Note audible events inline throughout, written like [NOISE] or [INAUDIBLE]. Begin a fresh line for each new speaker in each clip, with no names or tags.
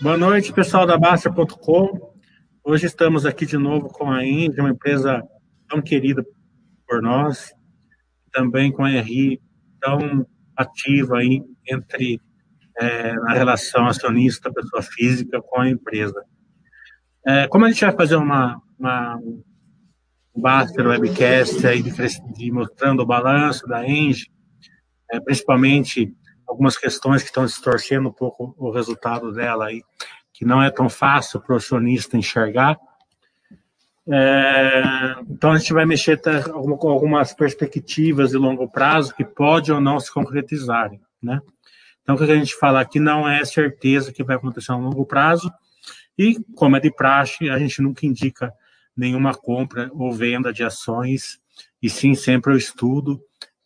Boa noite, pessoal da Basta.com. Hoje estamos aqui de novo com a Indy, uma empresa tão querida por nós, também com a RI, tão ativa aí entre é, na relação acionista, pessoa física, com a empresa. É, como a gente vai fazer uma, uma um Baster webcast aí de, de, mostrando o balanço da Engie, é, principalmente algumas questões que estão distorcendo um pouco o resultado dela aí, que não é tão fácil para o acionista enxergar. É, então a gente vai mexer com algumas perspectivas de longo prazo que pode ou não se concretizarem, né? Então o que a gente fala aqui não é certeza que vai acontecer a longo prazo e como é de praxe a gente nunca indica nenhuma compra ou venda de ações e sim sempre o estudo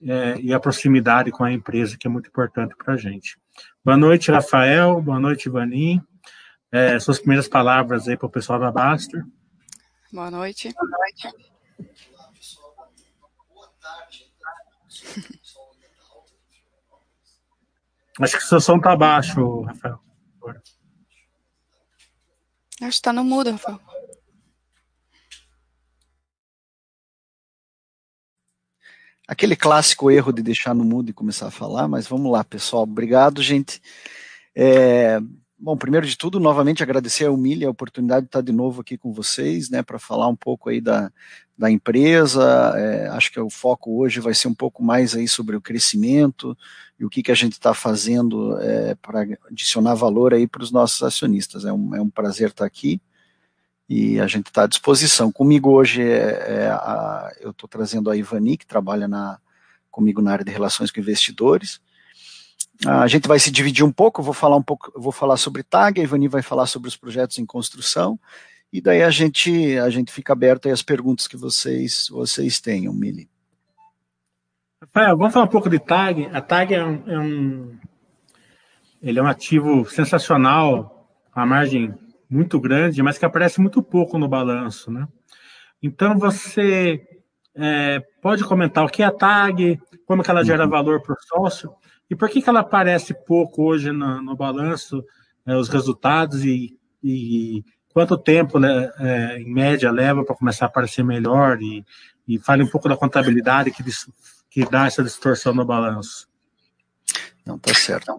é, e a proximidade com a empresa que é muito importante para a gente. Boa noite Rafael, boa noite Vanim. É, suas primeiras palavras aí para o pessoal da Baster.
Boa noite. Boa noite.
Acho que o seu som está baixo, Rafael.
Acho que está no mudo, Rafael.
Aquele clássico erro de deixar no mudo e começar a falar, mas vamos lá, pessoal. Obrigado, gente. É, Bom, primeiro de tudo, novamente agradecer a Humilha a oportunidade de estar de novo aqui com vocês, né, para falar um pouco aí da, da empresa. É, acho que o foco hoje vai ser um pouco mais aí sobre o crescimento e o que, que a gente está fazendo é, para adicionar valor aí para os nossos acionistas. É um, é um prazer estar aqui e a gente está à disposição. Comigo hoje é, é a, eu estou trazendo a Ivani, que trabalha na, comigo na área de relações com investidores. A gente vai se dividir um pouco, vou falar um pouco, vou falar sobre TAG, a Ivani vai falar sobre os projetos em construção, e daí a gente, a gente fica aberto às perguntas que vocês, vocês tenham, Mili.
Rafael, vamos falar um pouco de TAG. A TAG é um, é um, ele é um ativo sensacional, a margem muito grande, mas que aparece muito pouco no balanço, né? Então você é, pode comentar o que é a TAG, como que ela gera uhum. valor para o sócio, e por que, que ela aparece pouco hoje no, no balanço, né, os resultados, e, e quanto tempo, né, é, em média, leva para começar a aparecer melhor? E, e fale um pouco da contabilidade que, que dá essa distorção no balanço.
Não, tá certo.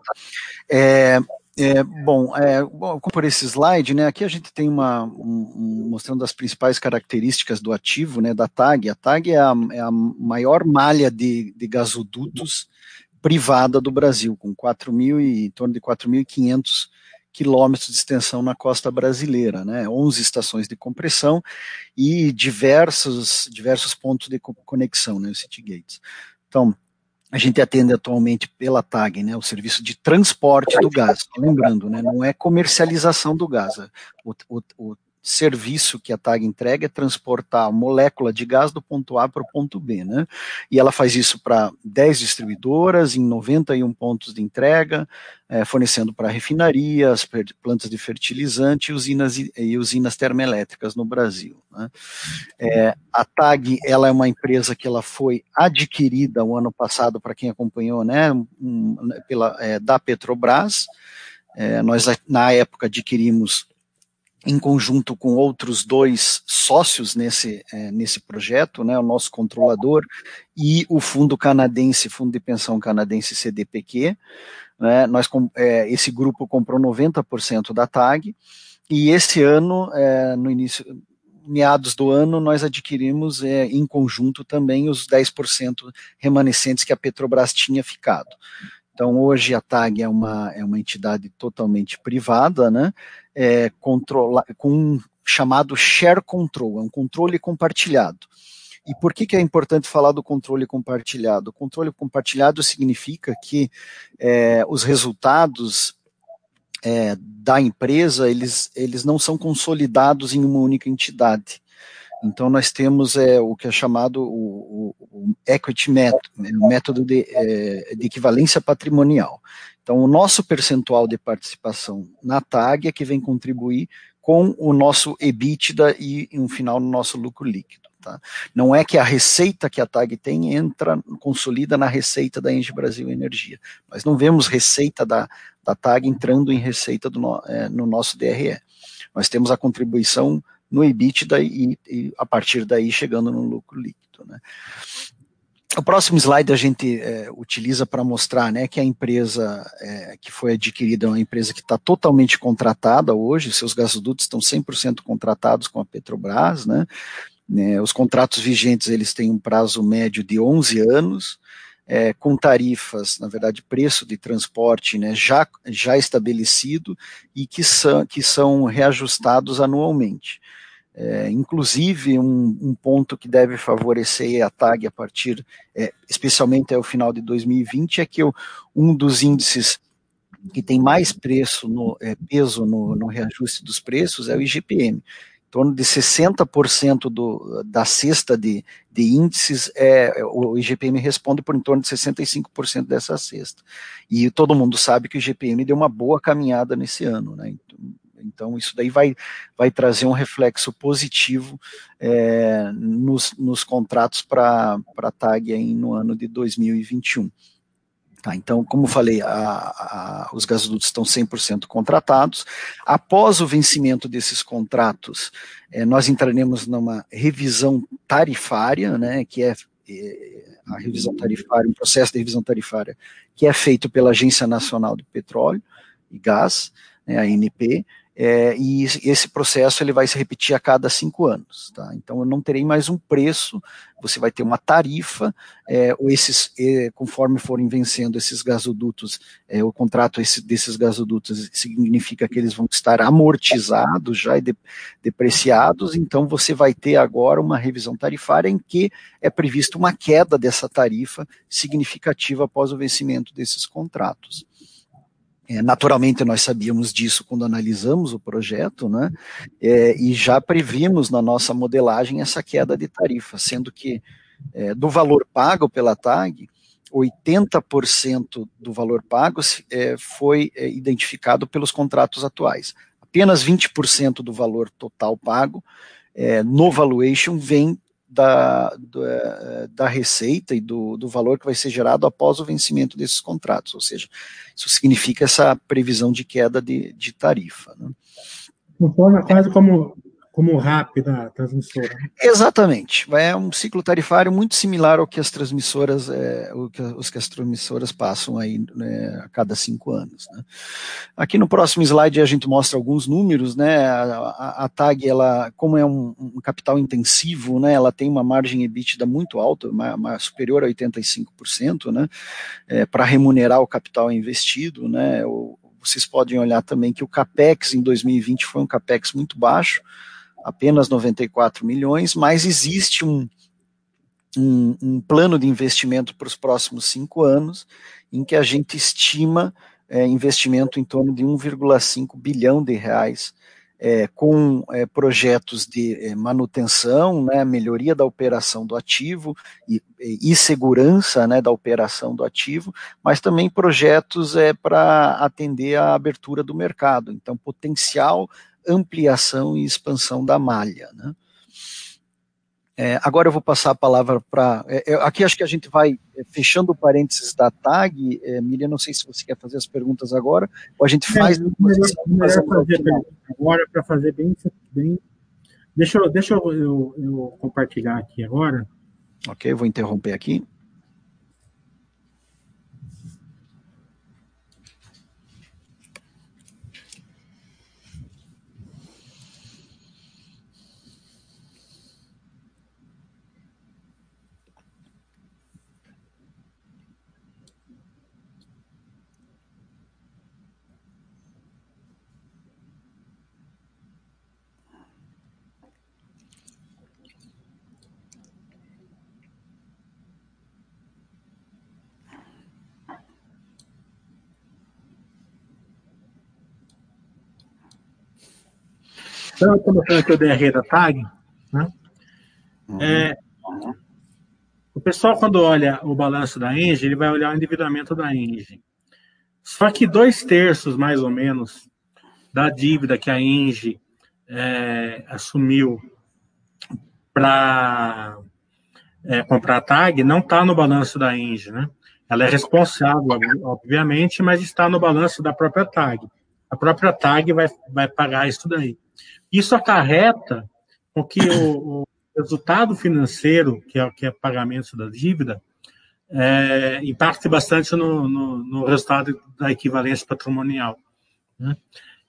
É, é, bom, é, bom, por esse slide, né, aqui a gente tem uma, um, mostrando as principais características do ativo, né, da TAG. A TAG é a, é a maior malha de, de gasodutos privada do Brasil, com 4 mil e, em torno de 4.500 quilômetros de extensão na costa brasileira, né, 11 estações de compressão e diversos, diversos pontos de conexão, né, os city gates. Então, a gente atende atualmente pela TAG, né, o serviço de transporte do gás. Lembrando, né, não é comercialização do gás. O, o, o serviço que a TAG entrega é transportar a molécula de gás do ponto A para o ponto B, né? E ela faz isso para 10 distribuidoras, em 91 pontos de entrega, é, fornecendo para refinarias, plantas de fertilizante e usinas, e usinas termoelétricas no Brasil. Né? É, a TAG ela é uma empresa que ela foi adquirida o ano passado, para quem acompanhou, né, um, pela, é, da Petrobras, é, nós na época adquirimos em conjunto com outros dois sócios nesse, é, nesse projeto, né, o nosso controlador e o fundo canadense, fundo de pensão canadense CDPQ, né, nós, é, esse grupo comprou 90% da TAG, e esse ano, é, no início, meados do ano, nós adquirimos é, em conjunto também os 10% remanescentes que a Petrobras tinha ficado. Então, hoje a TAG é uma, é uma entidade totalmente privada, né, é, controla, com um chamado share control, é um controle compartilhado. E por que, que é importante falar do controle compartilhado? O controle compartilhado significa que é, os resultados é, da empresa, eles, eles não são consolidados em uma única entidade. Então, nós temos é, o que é chamado o, o, o equity method, né, o método de, é, de, equivalência patrimonial. Então, o nosso percentual de participação na TAG é que vem contribuir com o nosso EBITDA e, no final, no nosso lucro líquido. Tá? Não é que a receita que a TAG tem entra, consolida na receita da Engie Brasil Energia. Nós não vemos receita da, da TAG entrando em receita no, é, no, nosso DRE. Nós temos a contribuição no EBITDA e, e a partir daí chegando no lucro líquido. Né? O próximo slide a gente é, utiliza para mostrar né, que a empresa é, que foi adquirida é uma empresa que está totalmente contratada hoje, seus gasodutos estão 100% contratados com a Petrobras, né, né, os contratos vigentes eles têm um prazo médio de 11 anos, é, com tarifas, na verdade, preço de transporte né, já, já estabelecido e que são, que são reajustados anualmente. É, inclusive, um, um, ponto que deve favorecer a TAG a partir, é, especialmente até o final de 2020, é que um dos índices que tem mais preço no, é, peso no, no, reajuste dos preços é o IGPM. Torno de 60% do, da cesta de, de índices, é, o IGPM responde por em torno de 65% dessa cesta. E todo mundo sabe que o IGPM deu uma boa caminhada nesse ano. Né? Então, então, isso daí vai, vai trazer um reflexo positivo é, nos, nos contratos para a TAG aí no ano de 2021. Tá, então, como falei, a, a, os gasodutos estão 100% contratados. Após o vencimento desses contratos, é, nós entraremos numa revisão tarifária, né, que é, é a revisão tarifária, um processo de revisão tarifária que é feito pela Agência Nacional do Petróleo e Gás, né, a ANP, é, e esse processo ele vai se repetir a cada cinco anos. Tá? Então eu não terei mais um preço, você vai ter uma tarifa, é, ou esses, é, conforme forem vencendo esses gasodutos, é, o contrato esse, desses gasodutos significa que eles vão estar amortizados já e de, depreciados, então você vai ter agora uma revisão tarifária em que é prevista uma queda dessa tarifa significativa após o vencimento desses contratos. É, naturalmente, nós sabíamos disso quando analisamos o projeto, né? É, e já previmos na nossa modelagem essa queda de tarifa, sendo que é, do valor pago pela TAG, 80% do valor pago é, foi é, identificado pelos contratos atuais. Apenas 20% do valor total pago é, no valuation vem da, do, eh, da receita e do, do valor que vai ser gerado após o vencimento desses contratos, ou seja, isso significa essa previsão de queda de, de tarifa. Né?
Quase como como rápida transmissora.
Exatamente. É um ciclo tarifário muito similar ao que as transmissoras, é, o que, os que as transmissoras passam aí né, a cada cinco anos. Né. Aqui no próximo slide a gente mostra alguns números, né? A, a, a TAG, ela, como é um, um, capital intensivo, né? Ela tem uma margem EBITDA muito alta, uma, uma superior a 85%, né? É, Para remunerar o capital investido, né? O, vocês podem olhar também que o capex em 2020 foi um capex muito baixo apenas 94 milhões, mas existe um, um, um plano de investimento para os próximos cinco anos, em que a gente estima é, investimento em torno de 1,5 bilhão de reais, é, com é, projetos de é, manutenção, né, melhoria da operação do ativo e, e segurança né, da operação do ativo, mas também projetos é, para atender a abertura do mercado. Então, potencial ampliação e expansão da malha. Né? É, agora eu vou passar a palavra para. É, é, aqui acho que a gente vai é, fechando o parênteses da tag. É, Miriam, não sei se você quer fazer as perguntas agora, ou a gente é, faz.
Melhor, melhor fazer agora para fazer bem, bem. Deixa, eu, deixa eu, eu, eu compartilhar aqui agora.
Ok, eu vou interromper aqui.
Então, mostrando aqui o DRE da TAG. Né? Uhum. É, o pessoal, quando olha o balanço da Engie, ele vai olhar o endividamento da Engie. Só que dois terços, mais ou menos, da dívida que a Engie é, assumiu para é, comprar a TAG não está no balanço da Engie, né? ela é responsável, obviamente, mas está no balanço da própria TAG. A própria TAG vai, vai pagar isso daí. Isso acarreta com que o, o resultado financeiro, que é, que é pagamento da dívida, é, impacte bastante no, no, no, resultado da equivalência patrimonial. Né?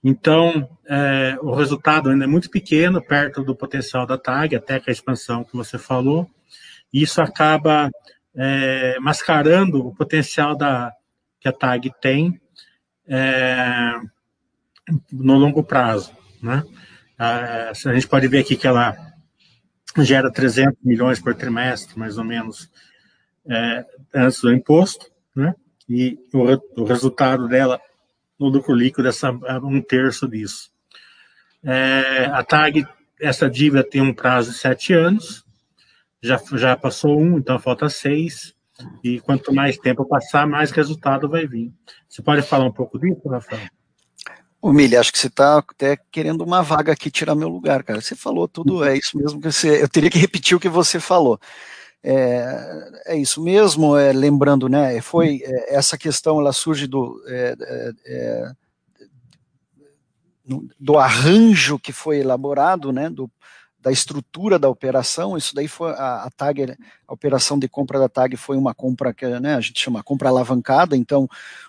Então, é, o resultado ainda é muito pequeno, perto do potencial da TAG, até com a expansão que você falou, isso acaba é, mascarando o potencial da, que a TAG tem é, no longo prazo. Né? A, a gente pode ver aqui que ela gera 300 milhões por trimestre, mais ou menos, é, antes do imposto, né? e o, o, resultado dela no lucro líquido é um terço disso. É, a TAG, essa dívida tem um prazo de sete anos, já, já passou um, então falta seis, e quanto mais tempo passar, mais resultado vai vir. Você pode falar um pouco disso, Rafael?
Ô, Mili, acho que você está até querendo uma vaga aqui tirar meu lugar, cara. Você falou tudo, é isso mesmo que você. Eu teria que repetir o que você falou. É, é isso mesmo, é, lembrando, né? Foi é, essa questão, ela surge do é, é, é, do arranjo que foi elaborado, né? Do, da estrutura da operação, isso daí foi a, a, TAG, a operação de compra da TAG foi uma compra que né, a gente chama compra alavancada, então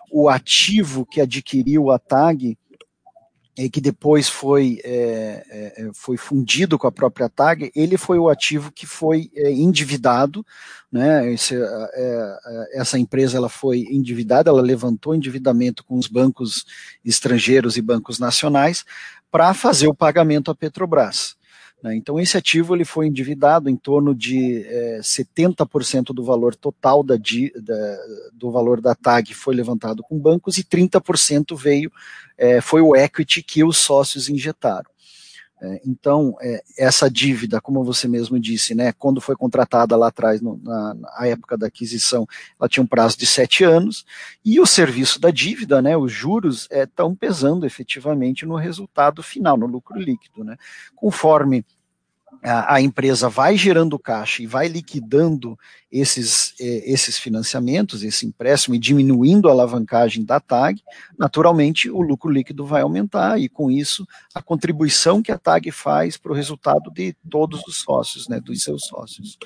o ativo que adquiriu a TAG e que depois foi, é, é, é, foi fundido com a própria TAG, ele foi o ativo que foi é, endividado, né, esse, é, é, essa empresa ela foi endividada, ela levantou endividamento com os bancos estrangeiros e bancos nacionais para fazer o pagamento à Petrobras. Né? Então, esse ativo ele foi endividado em torno de é, 70% do valor total da, da, do valor da TAG foi levantado com bancos e 30% veio, é, foi o equity que os sócios injetaram. É, então, é, essa dívida, como você mesmo disse, né, quando foi contratada lá atrás, no, na, na, época da aquisição, ela tinha um prazo de sete anos, e o serviço da dívida, né, os juros, estão é, pesando efetivamente no resultado final, no lucro líquido. Né. Conforme a, empresa vai gerando caixa e vai liquidando esses, eh, esses financiamentos, esse empréstimo e diminuindo a alavancagem da TAG, naturalmente o lucro líquido vai aumentar e com isso a contribuição que a TAG faz para o resultado de todos os sócios, né, dos seus sócios.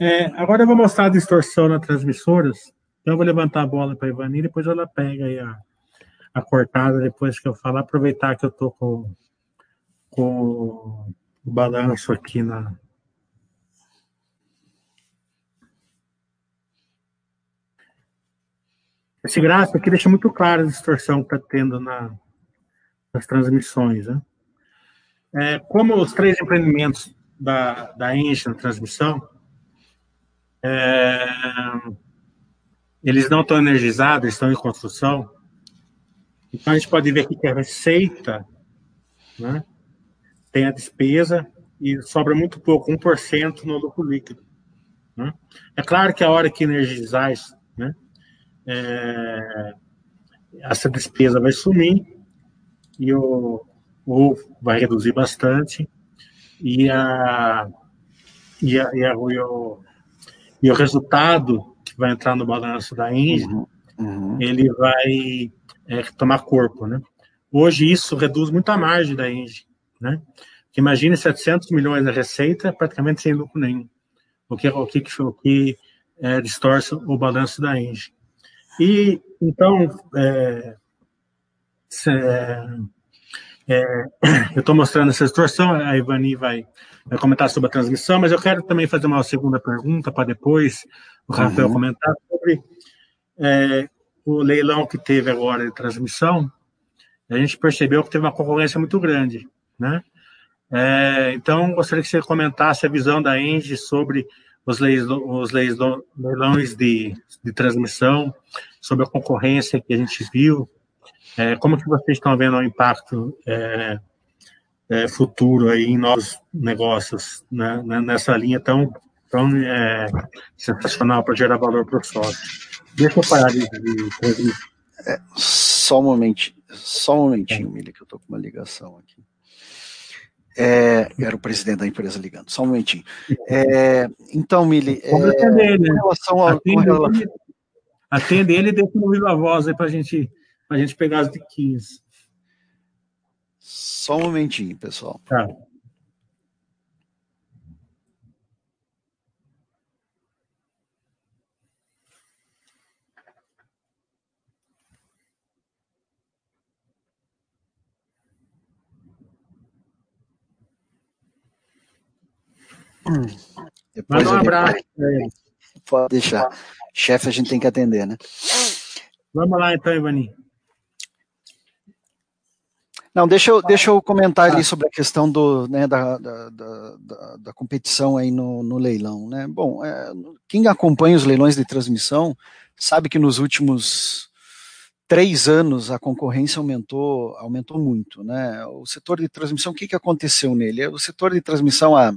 É, agora eu vou mostrar a distorção nas transmissoras. Então eu vou levantar a bola para a Ivani, depois ela pega a, a cortada depois que eu falar, aproveitar que eu estou com com o balanço aqui na. Esse gráfico aqui deixa muito claro a distorção que está tendo na, nas transmissões. Né? É, como os três empreendimentos da, da Engie na transmissão, é, eles não estão energizados, estão em construção, então a gente pode ver aqui que a receita né, tem a despesa e sobra muito pouco, 1% no lucro líquido. Né? É claro que a hora que energizar isso, né, é, essa despesa vai sumir e o, o vai reduzir bastante e, a, e, a, e, a, e, o, e o resultado que vai entrar no balanço da Engie, uhum, uhum. ele vai é, tomar corpo, né? Hoje isso reduz muito a margem da Engie, né? Imagine 700 milhões de receita praticamente sem lucro nenhum, o que, o que, o que é, distorce o balanço da Engie. E, então, é, se, é, [COUGHS] eu estou mostrando essa distorção, a Ivani vai, vai, comentar sobre a transmissão, mas eu quero também fazer uma segunda pergunta para depois o Rafael uhum. comentar sobre é, o leilão que teve agora de transmissão. A gente percebeu que teve uma concorrência muito grande né? É, então, gostaria que você comentasse a visão da Engie sobre os, leis, os leis, leilões de, de transmissão, sobre a concorrência que a gente viu, é, como que vocês estão vendo o impacto é, é futuro aí em novos negócios, né, né nessa linha tão, tão é, sensacional para gerar valor para o sócio. Deixa eu parar de, de.
É, só um momentinho, só um momentinho, Mili, que eu estou com uma ligação aqui. É, era o presidente da empresa ligando, só um momentinho. É, então, Mili, é,
né? relação ao, atende, relação... ele, atende ele e deixa no viva voz aí para gente, a gente pegar as diquinhas.
Só um momentinho, pessoal.
Tá.
Depois Manda um abraço. [LAUGHS] Pode deixar. Chefe a gente tem que atender, né?
Vamos lá então, Ivani.
Não, deixa eu, deixa eu comentar ali sobre a questão do, né, da, da, da, da competição aí no, no leilão. Né? Bom, é, quem acompanha os leilões de transmissão sabe que nos últimos três anos a concorrência aumentou, aumentou muito. Né? O setor de transmissão, o que, que aconteceu nele? O setor de transmissão há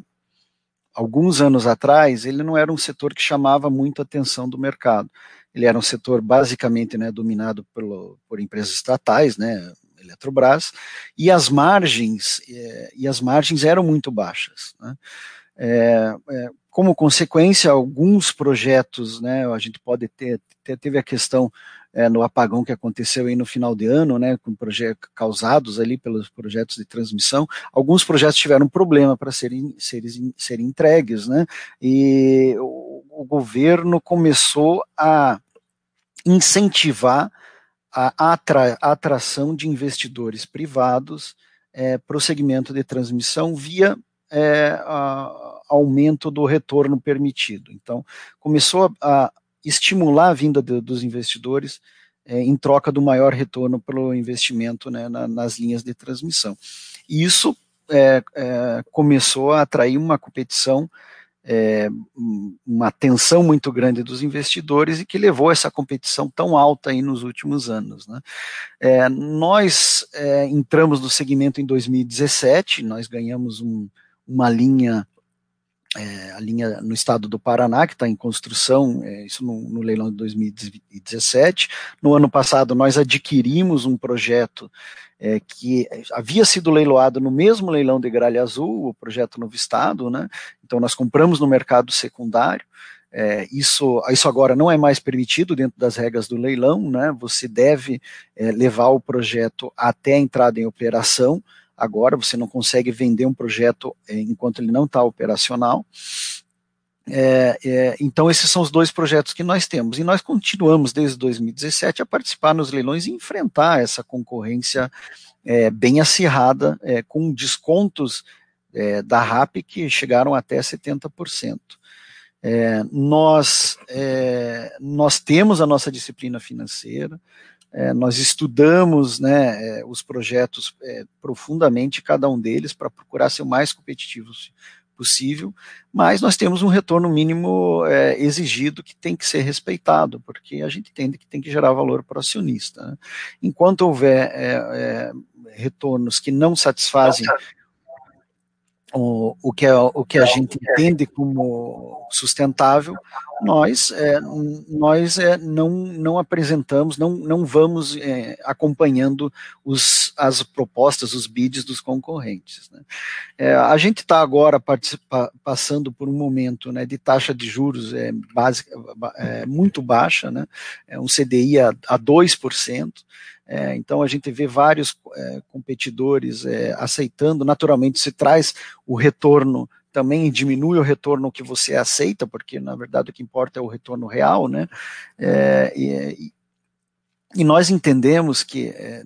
alguns anos atrás, ele não era um setor que chamava muito a atenção do mercado. Ele era um setor basicamente né, dominado pelo, por empresas estatais, né, Eletrobras, e as margens é, e as margens eram muito baixas. Né. É, é, como consequência, alguns projetos, né, a gente pode ter, ter teve a questão é, no apagão que aconteceu aí no final de ano, né, com projetos causados ali pelos projetos de transmissão, alguns projetos tiveram problema para serem, serem, serem entregues, né, e o, o governo começou a incentivar a, atra, a atração de investidores privados é, para o segmento de transmissão via é, a, aumento do retorno permitido. Então, começou a, estimular a vinda de, dos investidores é, em troca do maior retorno pelo investimento né, na, nas linhas de transmissão. E isso é, é, começou a atrair uma competição, é, uma tensão muito grande dos investidores e que levou essa competição tão alta aí nos últimos anos. Né. É, nós é, entramos no segmento em 2017, nós ganhamos um, uma linha é, a linha no estado do Paraná, que está em construção, é, isso no, no, leilão de 2017. No ano passado, nós adquirimos um projeto é, que havia sido leiloado no mesmo leilão de Gralha Azul, o projeto Novo Estado, né? Então, nós compramos no mercado secundário. É, isso, isso agora não é mais permitido dentro das regras do leilão, né? Você deve é, levar o projeto até a entrada em operação agora, você não consegue vender um projeto é, enquanto ele não está operacional. É, é, então, esses são os dois projetos que nós temos. E nós continuamos desde 2017 a participar nos leilões e enfrentar essa concorrência é, bem acirrada, é, com descontos é, da RAP que chegaram até 70%. nós, nós temos a nossa disciplina financeira, é, nós estudamos né, é, os projetos é, profundamente, cada um deles, para procurar ser o mais competitivos possível, mas nós temos um retorno mínimo é, exigido que tem que ser respeitado, porque a gente entende que tem que gerar valor para o acionista. Né? Enquanto houver é, é, retornos que não satisfazem o, o, que, é, o que a gente entende como sustentável, nós, é, nós é, não, não apresentamos, não, não vamos é, acompanhando os, as propostas, os bids dos concorrentes. Né. É, a gente está agora passando por um momento né, de taxa de juros é, básica, é, muito baixa, né, é um CDI a, a 2%, é, então a gente vê vários é, competidores é, aceitando, naturalmente se traz o retorno também diminui o retorno que você aceita, porque na verdade o que importa é o retorno real, né? É, e, e, nós entendemos que é,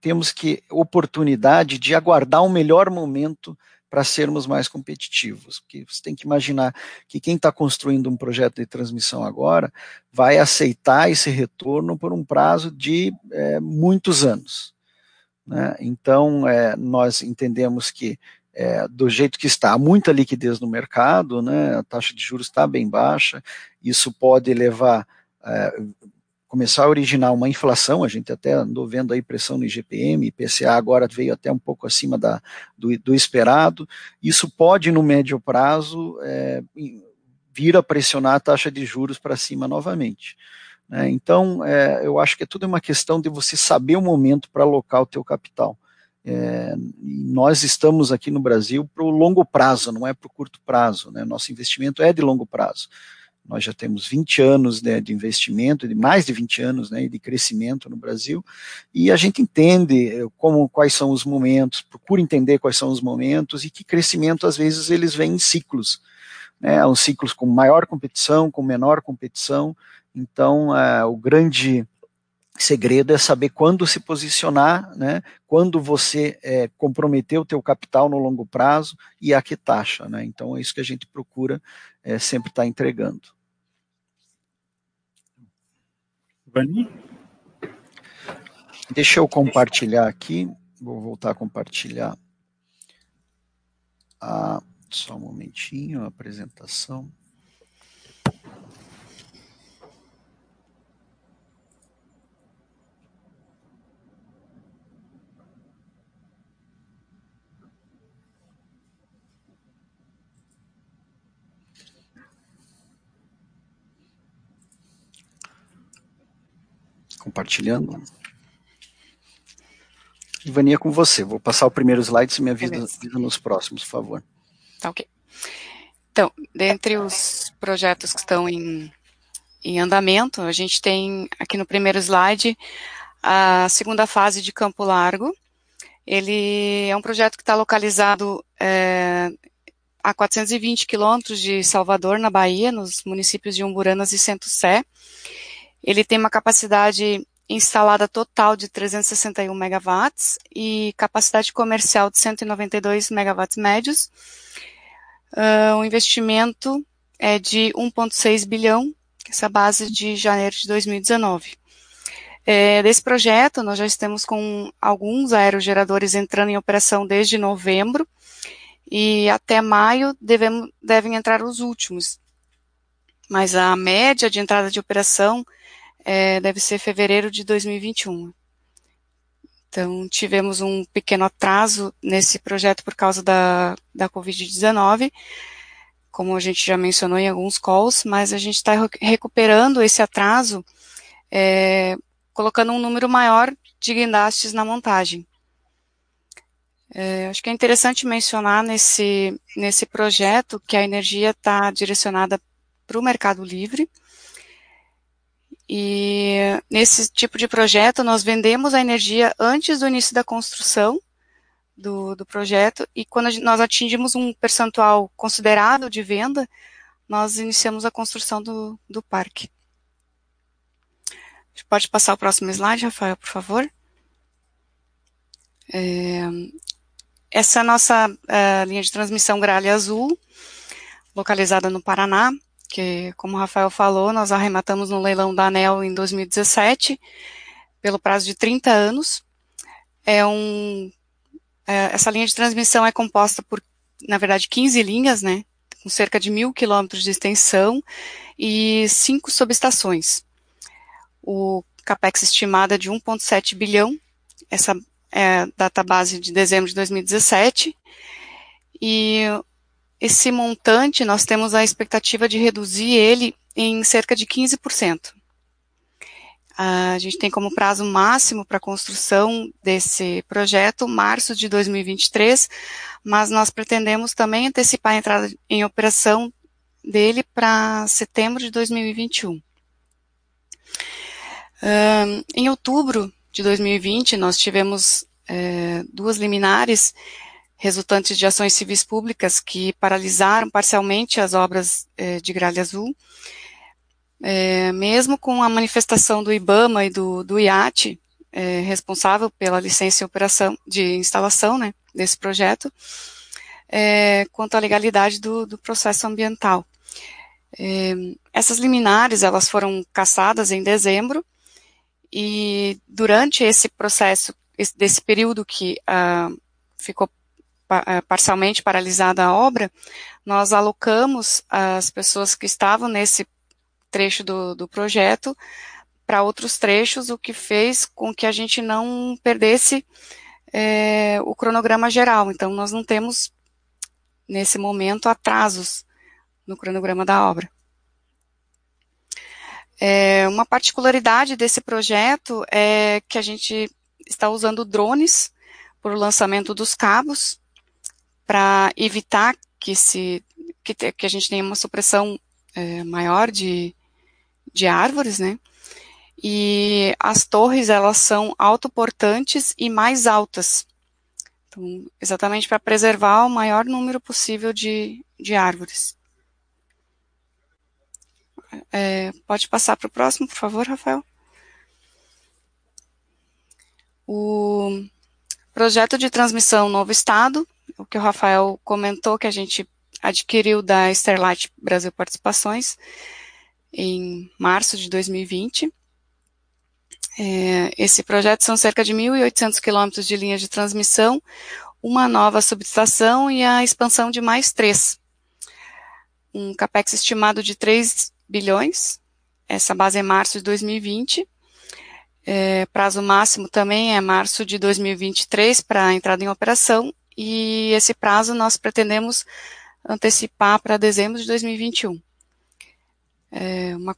temos que oportunidade de aguardar um melhor momento para sermos mais competitivos. Porque você tem que imaginar que quem está construindo um projeto de transmissão agora vai aceitar esse retorno por um prazo de é, muitos anos. Né? Então, é, nós entendemos que é, do jeito que está, há muita liquidez no mercado, né, a taxa de juros está bem baixa, isso pode levar, é, começar a originar uma inflação, a gente até andou vendo aí pressão no IGPM, IPCA agora veio até um pouco acima da, do, do esperado, isso pode no médio prazo é, vir a pressionar a taxa de juros para cima novamente. Né? Então, é, eu acho que é tudo uma questão de você saber o momento para alocar o teu capital. É, nós estamos aqui no Brasil para o longo prazo, não é para o curto prazo. Né? Nosso investimento é de longo prazo. Nós já temos 20 anos né, de investimento, de mais de 20 anos né, de crescimento no Brasil, e a gente entende eh, como, quais são os momentos, procura entender quais são os momentos e que crescimento, às vezes, eles vêm em ciclos. Né, um ciclos com maior competição, com menor competição. Então, é, o grande segredo é saber quando se posicionar, né, quando você é, comprometer o teu capital no longo prazo e a que taxa. Né, então é isso que a gente procura é, sempre estar tá entregando.
Vani?
Deixa eu compartilhar aqui, vou voltar a compartilhar a, só um momentinho a apresentação. Compartilhando. Ivania, com você. Vou passar o primeiro slide, se me avisa, avisa nos próximos, por favor.
Tá ok. Então, dentre os projetos que estão em, em andamento, a gente tem aqui no primeiro slide a segunda fase de Campo Largo. Ele é um projeto que está localizado é, a 420 quilômetros de Salvador, na Bahia, nos municípios de Umburanas e Centro-Sé. Ele tem uma capacidade instalada total de 361 megawatts e capacidade comercial de 192 megawatts médios. Uh, o investimento é de 1,6 bilhão, essa base de janeiro de 2019. É, desse projeto, nós já estamos com alguns aerogeradores entrando em operação desde novembro, e até maio devemos, devem entrar os últimos. Mas a média de entrada de operação é, deve ser fevereiro de 2021. Então, tivemos um pequeno atraso nesse projeto por causa da, da Covid-19, como a gente já mencionou em alguns calls, mas a gente está recuperando esse atraso, é, colocando um número maior de guindastes na montagem. É, acho que é interessante mencionar nesse, nesse projeto que a energia está direcionada para o mercado livre, e nesse tipo de projeto, nós vendemos a energia antes do início da construção do, do projeto, e quando nós atingimos um percentual considerável de venda, nós iniciamos a construção do, do parque. Pode passar o próximo slide, Rafael, por favor. É, essa é a nossa uh, linha de transmissão Gralha Azul, localizada no Paraná que, como o Rafael falou, nós arrematamos no leilão da ANEL em 2017, pelo prazo de 30 anos. É um, é, essa linha de transmissão é composta por, na verdade, 15 linhas, né, com cerca de mil quilômetros de extensão e cinco subestações. O capex estimado é de 1,7 bilhão, essa é a data base de dezembro de 2017, e esse montante, nós temos a expectativa de reduzir ele em cerca de 15%. A gente tem como prazo máximo para a construção desse projeto março de 2023, mas nós pretendemos também antecipar a entrada em operação dele para setembro de 2021. Um, em outubro de 2020, nós tivemos é, duas liminares resultantes de ações civis públicas que paralisaram parcialmente as obras eh, de Gralha Azul. Eh, mesmo com a manifestação do IBAMA e do, do IAT, eh, responsável pela licença e operação de instalação né, desse projeto, quanto à legalidade do, do processo ambiental. essas liminares elas foram cassadas em dezembro e durante esse processo, esse, desse período que ah, ficou parcialmente paralisada a obra, nós alocamos as pessoas que estavam nesse trecho do, do projeto para outros trechos, o que fez com que a gente não perdesse é, o cronograma geral. Então, nós não temos, nesse momento, atrasos no cronograma da obra. É, uma particularidade desse projeto é que a gente está usando drones por o lançamento dos cabos, para evitar que, se, que, te, que, a gente tenha uma supressão é, maior de, de árvores, né? E as torres, elas são autoportantes e mais altas. Então, exatamente para preservar o maior número possível de, de árvores. É, pode passar para o próximo, por favor, Rafael? O projeto de transmissão Novo Estado, o que o Rafael comentou, que a gente adquiriu da Starlight Brasil Participações em março de 2020. É, esse projeto são cerca de 1.800 quilômetros de linha de transmissão, uma nova subestação e a expansão de mais três. Um capex estimado de 3 bilhões, essa base é março de 2020, é, prazo máximo também é março de 2023 para a entrada em operação, e esse prazo nós pretendemos antecipar para dezembro de 2021. É, uma,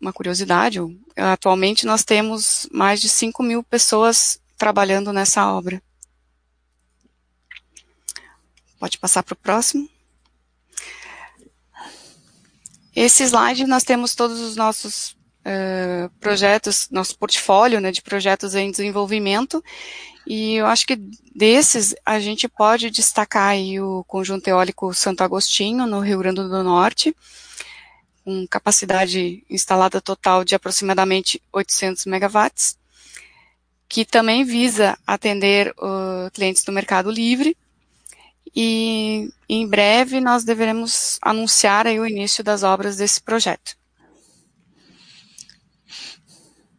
uma curiosidade, atualmente nós temos mais de 5 mil pessoas trabalhando nessa obra. Pode passar para o próximo. Esse slide nós temos todos os nossos uh, projetos, nosso portfólio né, de projetos em desenvolvimento, e eu acho que desses a gente pode destacar aí o conjunto eólico Santo Agostinho, no Rio Grande do Norte, com capacidade instalada total de aproximadamente 800 megawatts, que também visa atender uh, clientes do mercado livre, e em breve nós deveremos anunciar aí o início das obras desse projeto.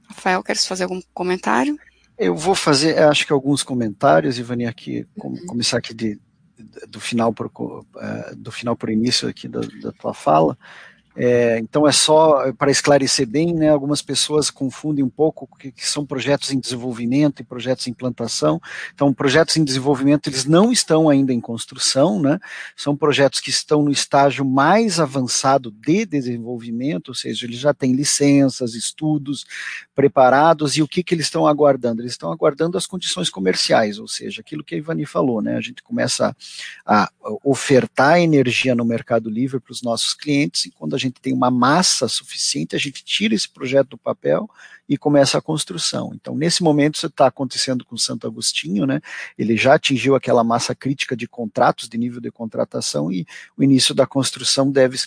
Rafael, queres fazer algum comentário?
Eu vou fazer, acho que alguns comentários, Ivani, aqui, uhum. começar aqui de, do final para do final para o início aqui da, da tua fala. É, então é só para esclarecer bem, né, algumas pessoas confundem um pouco que, que, são projetos em desenvolvimento e projetos em implantação. Então, projetos em desenvolvimento eles não estão ainda em construção, né? São projetos que estão no estágio mais avançado de desenvolvimento, ou seja, eles já têm licenças, estudos preparados e o que, que eles estão aguardando? Eles estão aguardando as condições comerciais, ou seja, aquilo que a Ivani falou, né? A gente começa a ofertar energia no mercado livre para os nossos clientes e quando a gente tem uma massa suficiente, a gente tira esse projeto do papel e começa a construção. Então, nesse momento, isso está acontecendo com Santo Agostinho, né? Ele já atingiu aquela massa crítica de contratos, de nível de contratação, e o início da construção deve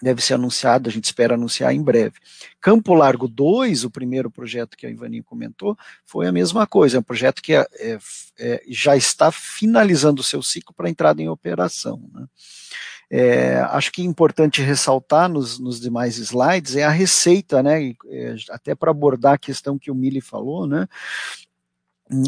deve ser anunciado, a gente espera anunciar em breve. Campo Largo 2, o primeiro projeto que a Ivaninho comentou, foi a mesma coisa, é um projeto que é, é, é, já está finalizando o seu ciclo para entrada em operação. Né? É, acho que é importante ressaltar nos, nos, demais slides é a receita, né? É, até para abordar a questão que o Mili falou, né?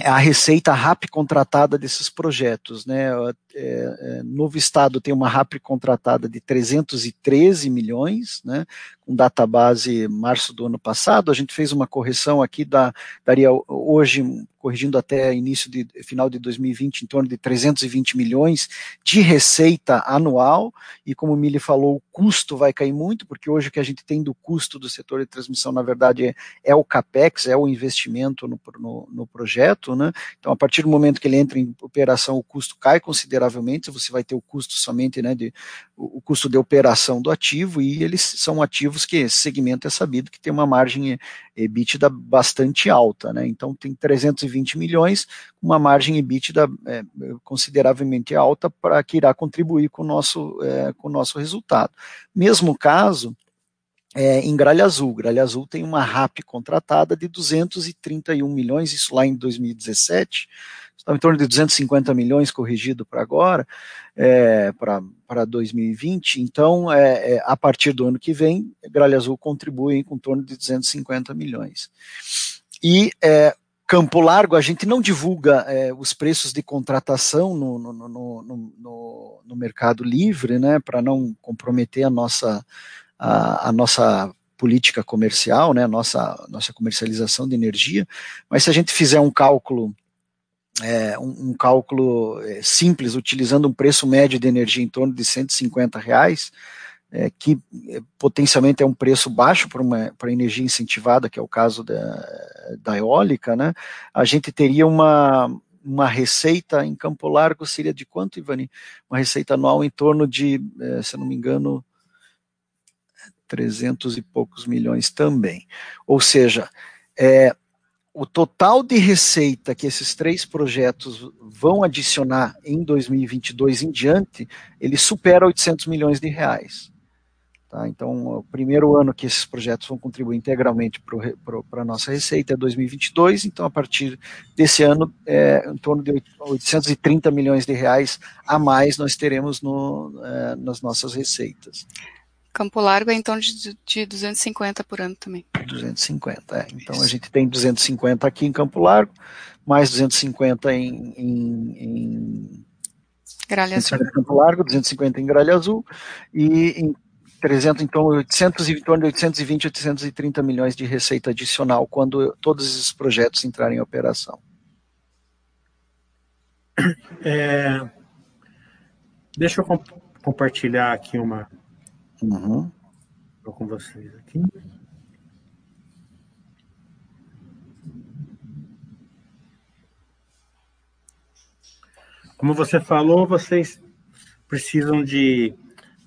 a receita RAP contratada desses projetos. Né? É, é, Novo Estado tem uma RAP contratada de 313 milhões, né? com database março do ano passado. A gente fez uma correção aqui, da, daria hoje corrigindo até início de final de 2020, em torno de 320 milhões de receita anual, e como o Mili falou, o custo vai cair muito, porque hoje o que a gente tem do custo do setor de transmissão, na verdade, é, é o CAPEX, é o investimento no, no, no, projeto, né? Então, a partir do momento que ele entra em operação, o custo cai consideravelmente, você vai ter o custo somente, né, de, o, custo de operação do ativo, e eles são ativos que esse segmento é sabido que tem uma margem EBITDA bastante alta, né? Então tem 320 milhões, uma margem EBITDA é, consideravelmente alta para que irá contribuir com o nosso, é, com o nosso resultado. Mesmo caso, é, em Gralha Azul. Gralha Azul tem uma RAP contratada de 231 milhões, isso lá em 2017, estava em torno de 250 milhões corrigido para agora, é, para 2020. Então, é, é, a partir do ano que vem, Gralha Azul contribui com torno de 250 milhões. E é, Campo Largo, a gente não divulga é, os preços de contratação no, no, no, no, mercado livre, né, para não comprometer a nossa, a, a nossa política comercial, né, nossa, nossa comercialização de energia, mas se a gente fizer um cálculo é, um, um, cálculo é, simples, utilizando um preço médio de energia em torno de 150 reais, é, que é, potencialmente é um preço baixo para energia incentivada, que é o caso da, da eólica, né, a gente teria uma, uma receita em Campo Largo seria de quanto, Ivani? Uma receita anual em torno de, eh, se não me engano, 300 e poucos milhões também. Ou seja, é, o total de receita que esses três projetos vão adicionar em 2022 em diante, ele supera 800 milhões de reais. Tá? Então, o primeiro ano que esses projetos vão contribuir integralmente para a nossa receita é 2022, então a partir desse ano, é, em torno de 830 milhões de reais a mais nós teremos no, é, nas nossas receitas.
Campo Largo é em torno de, de 250 por ano também.
250, é. Então Isso. a gente tem 250 aqui em Campo Largo, mais 250 em, em, em
Gralha Azul.
Campo Largo, 250 em Gralha Azul, e em 300, então 800, em torno de 820, 830 milhões de receita adicional quando todos esses projetos entrarem em operação.
É, deixa eu comp compartilhar aqui uma, Uhum. Estou com vocês aqui. Como você falou, vocês precisam de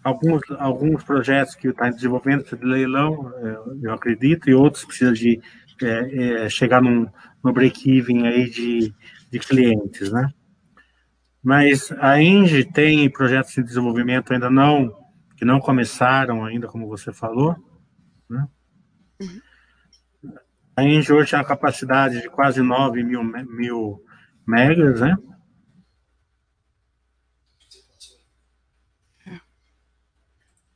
alguns, alguns projetos que está em desenvolvimento de leilão, é, eu acredito, e outros precisam de é, é, chegar num, no break-even aí de, de clientes, né? Mas a Engie tem projetos em desenvolvimento ainda não que não começaram ainda, como você falou. Né? Uhum. A hoje tem uma capacidade de quase 9 mil, mil megas, né?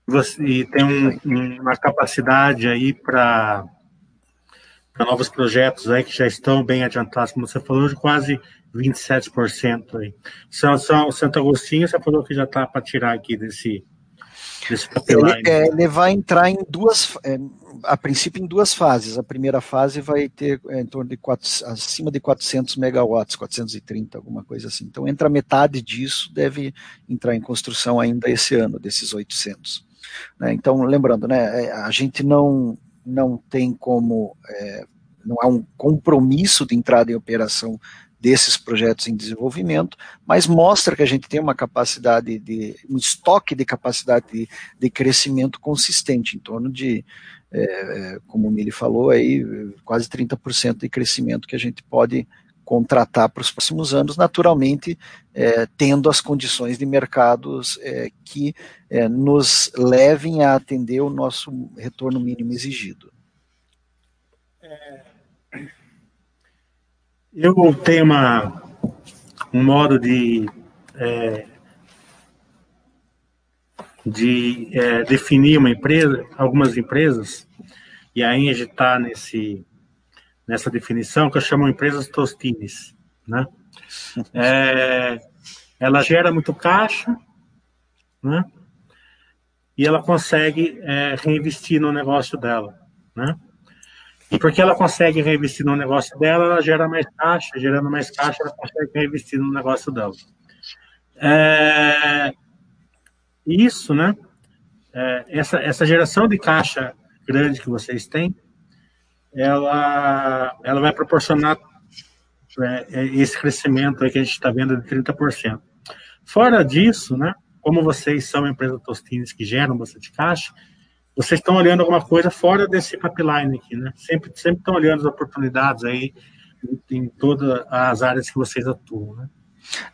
Você, e tem um, uma capacidade aí para novos projetos aí que já estão bem adiantados, como você falou, de quase 27% aí. São, São Santo Agostinho, você falou que já está para tirar aqui desse,
ele, é, ele, vai entrar em duas, é, a princípio em duas fases. A primeira fase vai ter é, em torno de quatro, acima de 400 megawatts, 430, alguma coisa assim. Então entra metade disso, deve entrar em construção ainda esse ano, desses 800. Né? Então, lembrando, né, é, a gente não, não tem como, é, não há um compromisso de entrada em operação desses projetos em desenvolvimento, mas mostra que a gente tem uma capacidade de, um estoque de capacidade de, de crescimento consistente, em torno de, é, é como o Mili falou aí, quase 30% de crescimento que a gente pode contratar para os próximos anos, naturalmente é, tendo as condições de mercados é, que é, nos levem a atender o nosso retorno mínimo exigido. É,
eu tenho uma, um modo de, é, de é, definir uma empresa, algumas empresas, e a Engie está nesse, nessa definição, que eu chamo empresas tostines. Né? [LAUGHS] É, ela gera muito caixa, né? e ela consegue é, reinvestir no negócio dela. Né? Porque ela consegue reinvestir no negócio dela, ela gera mais caixa, gerando mais caixa, ela consegue reinvestir no negócio dela. É, isso, né? É, essa, essa geração de caixa grande que vocês têm, ela, ela vai proporcionar é, é esse crescimento que a gente está vendo de 30%. Fora disso, né? Como vocês são uma empresa Tostines que geram bastante caixa, vocês estão olhando alguma coisa fora desse pipeline aqui, né? Sempre, sempre estão olhando as oportunidades aí em, todas as áreas que vocês atuam, né?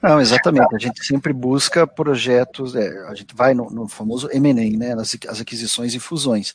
Não, exatamente. A gente sempre busca projetos, é, a gente vai no, no famoso M&A, né, as, as, aquisições e fusões.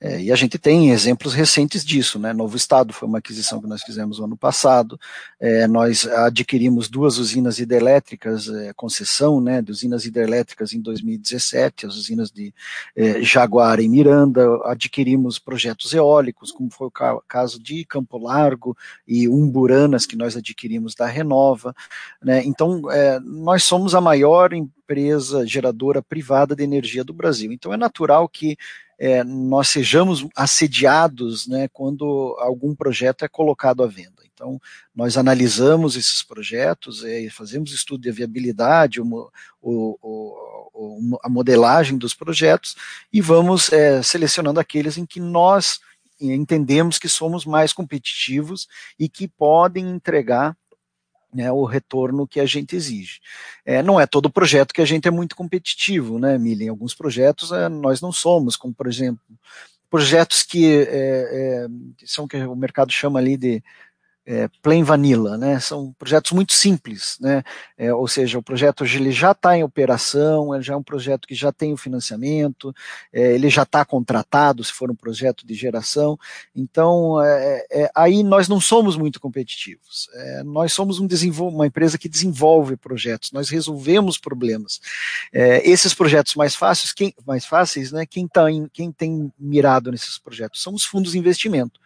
É, e a gente tem exemplos recentes disso, né? Novo Estado foi uma aquisição que nós fizemos no ano passado. É, nós adquirimos duas usinas hidrelétricas, é, concessão, né, de usinas hidrelétricas em 2017, as usinas de é, Jaguar e Miranda. Adquirimos projetos eólicos, como foi o caso de Campo Largo e Umburanas, que nós adquirimos da Renova, né? Então, é, nós somos a maior empresa geradora privada de energia do Brasil. Então, é natural que é, nós sejamos assediados né, quando algum projeto é colocado à venda. Então, nós analisamos esses projetos, é, fazemos estudo de viabilidade, o, o, o, a modelagem dos projetos e vamos é, selecionando aqueles em que nós entendemos que somos mais competitivos e que podem entregar né, o retorno que a gente exige. É, não é todo projeto que a gente é muito competitivo, né, Mili? Em alguns projetos é, nós não somos, como por exemplo, projetos que é, é são que o mercado chama ali de é, plain vanilla, né? São projetos muito simples, né? É, ou seja, o projeto ele já está em operação, ele já é um projeto que já tem o financiamento, é, ele já está contratado, se for um projeto de geração. Então, é, é, aí nós não somos muito competitivos. É, nós somos um uma empresa que desenvolve projetos, nós resolvemos problemas. esses projetos mais fáceis, quem, mais fáceis, né? Quem, tá em, quem tem mirado nesses projetos são os fundos de investimento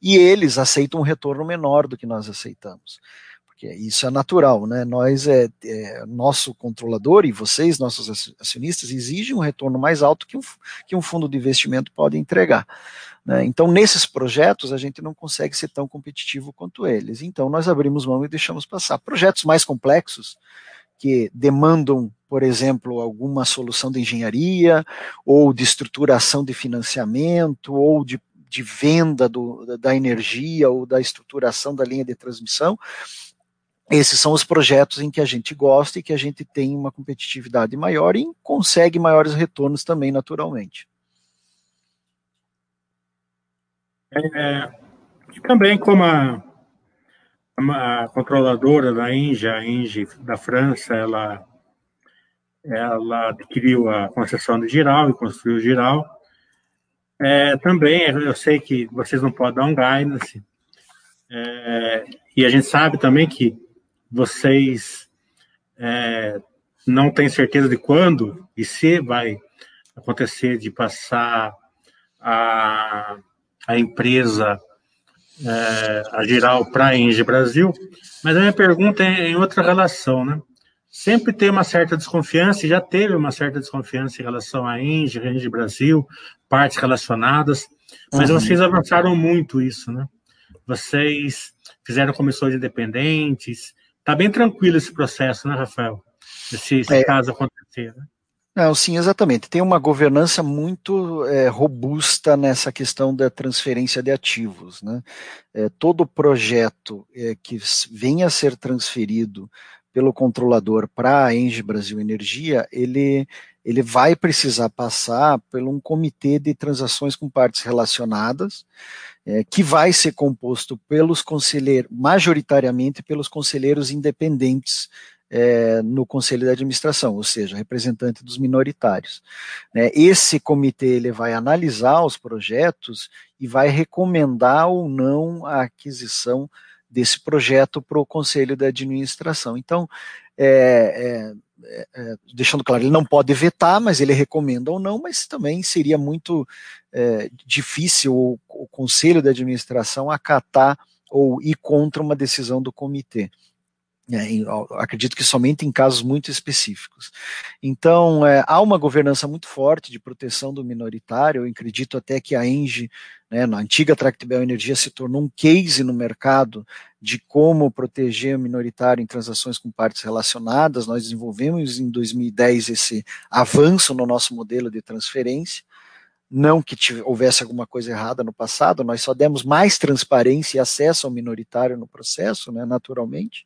e eles aceitam um retorno menor do que nós aceitamos. Porque isso é natural, né? Nós, é, é nosso controlador e vocês, nossos acionistas, exigem um retorno mais alto que um, que um fundo de investimento pode entregar. Né? Então, nesses projetos, a gente não consegue ser tão competitivo quanto eles. Então, nós abrimos mão e deixamos passar. Projetos mais complexos, que demandam, por exemplo, alguma solução de engenharia, ou de estruturação de financiamento, ou de de venda do, da energia ou da estruturação da linha de transmissão. Esses são os projetos em que a gente gosta e que a gente tem uma competitividade maior e consegue maiores retornos também, naturalmente.
É, e também como a, a controladora da Engie, a Engie da França, ela, ela adquiriu a concessão de Giral e construiu o Giral, é, também, eu sei que vocês não podem dar um guidance, é, e a gente sabe também que vocês é, não têm certeza de quando e se vai acontecer de passar a, a empresa é, a Giral para a Engie Brasil, mas a minha pergunta é em outra relação, né? Sempre tem uma certa desconfiança, e já teve uma certa desconfiança em relação à Engie, Engie Brasil, partes relacionadas, mas uhum. vocês avançaram muito isso, né? Vocês fizeram comissões independentes, tá bem tranquilo esse processo, né, Rafael? Esse, esse é. caso acontecer, né?
Não, sim, exatamente. Tem uma governança muito é, robusta nessa questão da transferência de ativos. Né? É, todo projeto é, que venha a ser transferido pelo controlador para a Engie Brasil Energia, ele, ele vai precisar passar por um comitê de transações com partes relacionadas, é, que vai ser composto pelos conselheiros, majoritariamente pelos conselheiros independentes é, no conselho de administração, ou seja, representante dos minoritários. Né? Esse comitê ele vai analisar os projetos e vai recomendar ou não a aquisição desse projeto para o conselho da administração. Então, é, é, é, deixando claro, ele não pode vetar, mas ele recomenda ou não, mas também seria muito é, difícil o, o conselho da administração acatar ou ir contra uma decisão do comitê. É, acredito que somente em casos muito específicos. Então, é, há uma governança muito forte de proteção do minoritário. Eu acredito até que a Engie, né, na antiga Tractebel Energia, se tornou um case no mercado de como proteger o minoritário em transações com partes relacionadas. Nós desenvolvemos em 2010 esse avanço no nosso modelo de transferência. Não que houvesse alguma coisa errada no passado, nós só demos mais transparência e acesso ao minoritário no processo, né, naturalmente,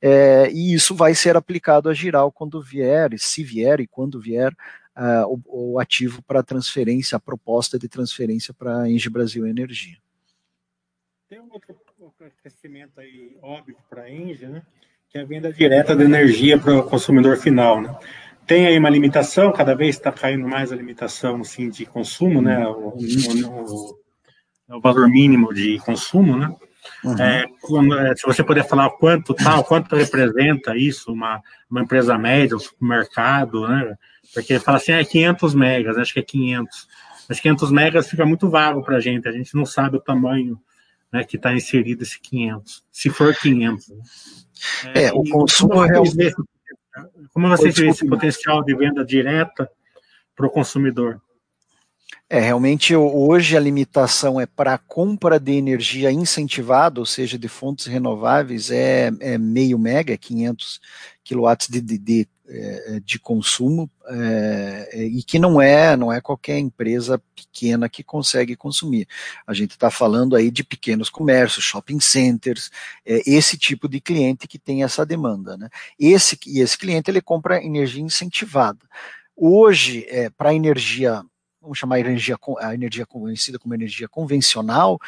é, e isso vai ser aplicado a Giral quando vier, se vier e quando vier uh, o, o, ativo para transferência, a proposta de transferência para a Engie Brasil Energia.
Tem um outro crescimento aí óbvio para a Engie, né, que é a venda direta de energia para o consumidor final, né? Tem aí uma limitação, cada vez está caindo mais a limitação assim, de consumo, né? O, o, o valor mínimo de consumo, né? Uhum. É, é se você puder falar quanto tal, quanto representa isso, uma, uma empresa média, um supermercado, né? Porque fala assim, é 500 megas, acho que é 500. Mas 500 megas fica muito vago para a gente, a gente não sabe o tamanho né, que está inserido esse 500, se for 500. Né?
É, é o consumo realmente
como você vê esse potencial de venda direta para o consumidor?
É, realmente hoje a limitação é para a compra de energia incentivada, ou seja, de fontes renováveis, é, é meio mega, 500 quilowatts de, de, de, é, de consumo é, e que não é não é qualquer empresa pequena que consegue consumir. A gente está falando aí de pequenos comércios, shopping centers, é, esse tipo de cliente que tem essa demanda. Né? Esse, e esse cliente ele compra energia incentivada. Hoje, é, para energia vamos chamar a energia, a energia conhecida como energia convencional,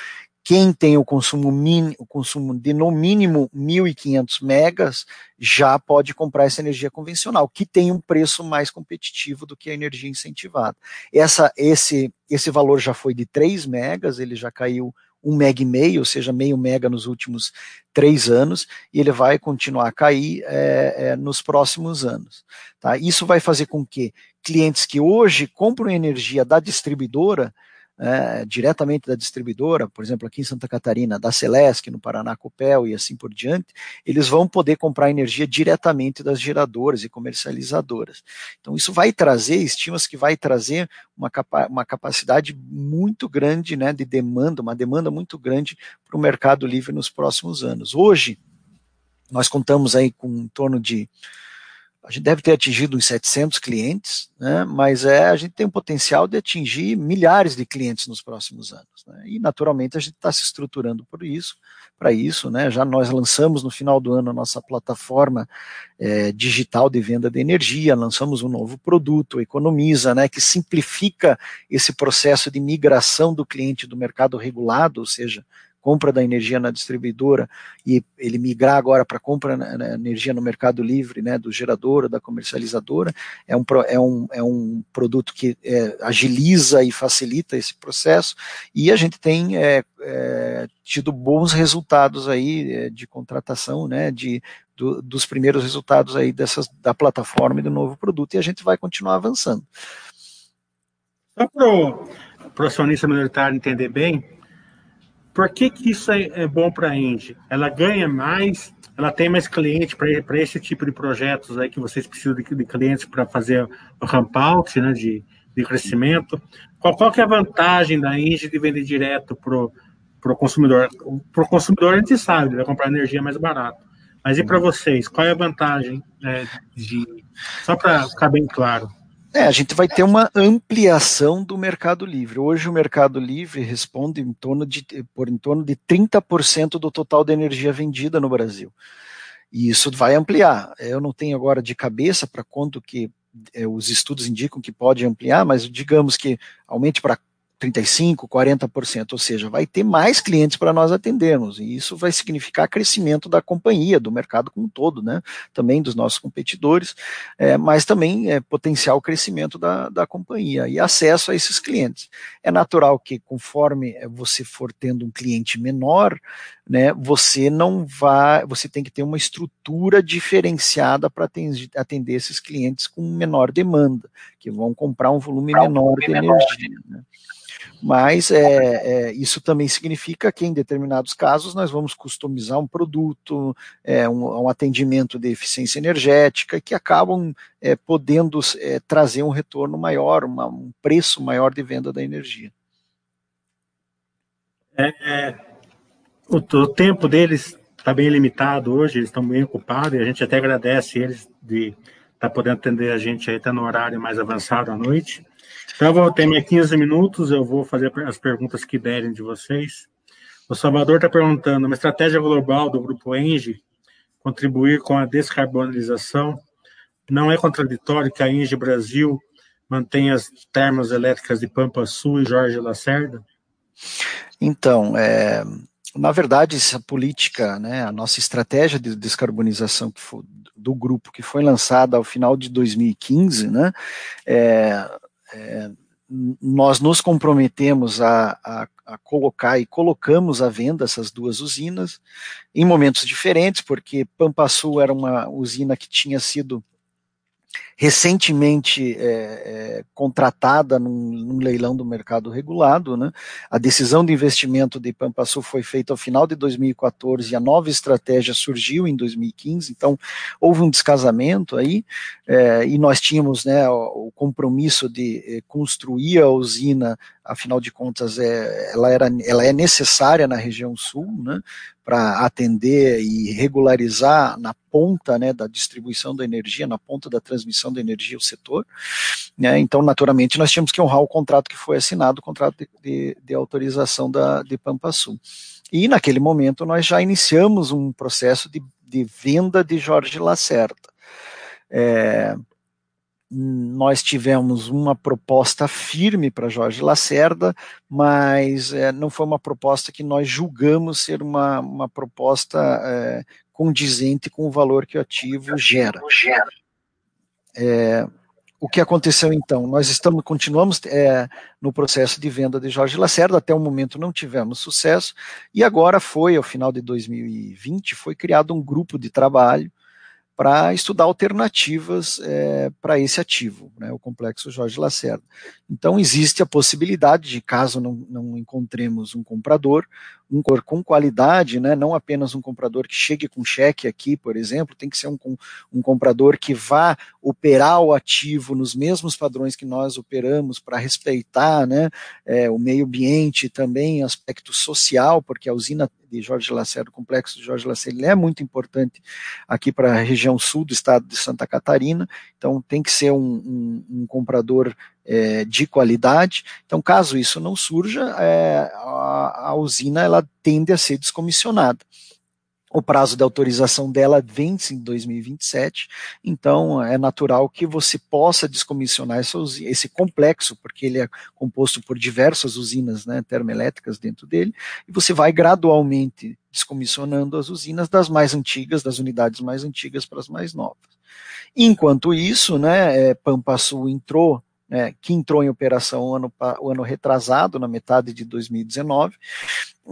quem tem o consumo, min, o consumo de no mínimo 1.500 megas já pode comprar essa energia convencional, que tem um preço mais competitivo do que a energia incentivada. Essa, esse, esse valor já foi de 3 megas, ele já caiu um mega e meio, ou seja, meio mega nos últimos três anos, e ele vai continuar a cair é, é, nos próximos anos. Tá? Isso vai fazer com que clientes que hoje compram energia da distribuidora é, diretamente da distribuidora, por exemplo, aqui em Santa Catarina, da Celesc, no Paraná Copel e assim por diante, eles vão poder comprar energia diretamente das geradoras e comercializadoras. Então, isso vai trazer, estima-se que vai trazer uma, capa uma capacidade muito grande né, de demanda, uma demanda muito grande para o mercado livre nos próximos anos. Hoje, nós contamos aí com em torno de a gente deve ter atingido uns 700 clientes, né, mas é, a gente tem um potencial de atingir milhares de clientes nos próximos anos. Né, e, naturalmente, a gente está se estruturando por isso, para isso. Né, já nós lançamos no final do ano a nossa plataforma é, digital de venda de energia, lançamos um novo produto, Economiza, né, que simplifica esse processo de migração do cliente do mercado regulado, ou seja, compra da energia na distribuidora e ele migrar agora para compra na, na, energia no mercado livre, né, do gerador, da comercializadora, é um, é um, é um produto que é, agiliza e facilita esse processo e a gente tem é, é, tido bons resultados aí é, de contratação, né, de, do, dos primeiros resultados aí dessas, da plataforma e do novo produto e a gente vai continuar avançando.
Só para o acionista minoritário entender bem, por que, que isso é, é bom para a Indy? Ela ganha mais, ela tem mais cliente para esse tipo de projetos aí que vocês precisam de, de clientes para fazer o ramp out, né, de, de crescimento. Qual, qual que é a vantagem da Indy de vender direto para o consumidor? Para o consumidor a gente sabe, ele vai comprar energia mais barato. Mas e para vocês, qual é a vantagem né, de. Só para ficar bem claro.
É, a gente vai ter uma ampliação do mercado livre. Hoje o mercado livre responde em torno de, por em torno de 30% do total da energia vendida no Brasil. E isso vai ampliar. Eu não tenho agora de cabeça para quanto que é, os estudos indicam que pode ampliar, mas digamos que aumente para 35%, 40%, ou seja, vai ter mais clientes para nós atendermos, e isso vai significar crescimento da companhia, do mercado como um todo, né? também dos nossos competidores, é, mas também é, potencial crescimento da, da companhia e acesso a esses clientes. É natural que conforme você for tendo um cliente menor, né, você não vai, você tem que ter uma estrutura diferenciada para atender, esses clientes com menor demanda, que vão comprar um volume menor de energia. Né? Mas é, é, isso também significa que, em determinados casos, nós vamos customizar um produto, é, um, um, atendimento de eficiência energética, que acabam é, podendo é, trazer um retorno maior, uma, um preço maior de venda da energia.
É, é, o, o, tempo deles está bem limitado hoje, eles estão bem ocupados, e a gente até agradece eles de estar tá podendo atender a gente aí, tá no horário mais avançado à noite. Então, eu vou ter minha 15 minutos, eu vou fazer as perguntas que derem de vocês. O Salvador está perguntando, uma estratégia global do Grupo Engie contribuir com a descarbonização não é contraditório que a Engie Brasil mantenha as termas elétricas de Pampa Sul e Jorge Lacerda?
Então, é, na verdade, essa política, né, a nossa estratégia de descarbonização foi, do grupo que foi lançada ao final de 2015, né, é, é, nós nos comprometemos a, a, a, colocar e colocamos à venda essas duas usinas em momentos diferentes, porque Pampa Sul era uma usina que tinha sido recentemente é, é, contratada num, num, leilão do mercado regulado. Né? A decisão de investimento de Pampa Sul foi feita ao final de 2014 e a nova estratégia surgiu em 2015, então houve um descasamento aí, é, e nós tínhamos né, o, o compromisso de é, construir a usina afinal de contas é, ela, era, ela é necessária na região sul, né, para atender e regularizar na ponta né, da distribuição da energia, na ponta da transmissão da energia o setor. Né, então, naturalmente, nós tínhamos que honrar o contrato que foi assinado, o contrato de, de, de autorização da, de Pampa Sul. E naquele momento nós já iniciamos um processo de, de venda de Jorge Lacerda. É, nós tivemos uma proposta firme para Jorge Lacerda, mas é, não foi uma proposta que nós julgamos ser uma, uma proposta é, condizente com o valor que o ativo gera. É, o que aconteceu então? Nós estamos, continuamos no processo de venda de Jorge Lacerda, até o momento não tivemos sucesso, e agora foi, ao final de 2020, foi criado um grupo de trabalho para estudar alternativas é, para esse ativo, né, o complexo Jorge Lacerda. Então, existe a possibilidade de, caso não, não encontremos um comprador, um com qualidade, né, não apenas um comprador que chegue com cheque aqui, por exemplo, tem que ser um, um comprador que vá operar o ativo nos mesmos padrões que nós operamos para respeitar né, é, o meio ambiente também aspecto social, porque a usina de Jorge Lacerda, o complexo de Jorge Lacerda, é muito importante aqui para a região sul do estado de Santa Catarina, então tem que ser um, um, um comprador é, de qualidade. Então, caso isso não surja, é, a, a usina ela tende a ser descomissionada. O prazo de autorização dela vence em 2027, então é natural que você possa descomissionar esse complexo, porque ele é composto por diversas usinas né, termoelétricas dentro dele, e você vai gradualmente descomissionando as usinas das mais antigas, das unidades mais antigas para as mais novas. Enquanto isso, né, é, Pampa Sul entrou é, que entrou em operação o ano, o ano retrasado, na metade de 2019.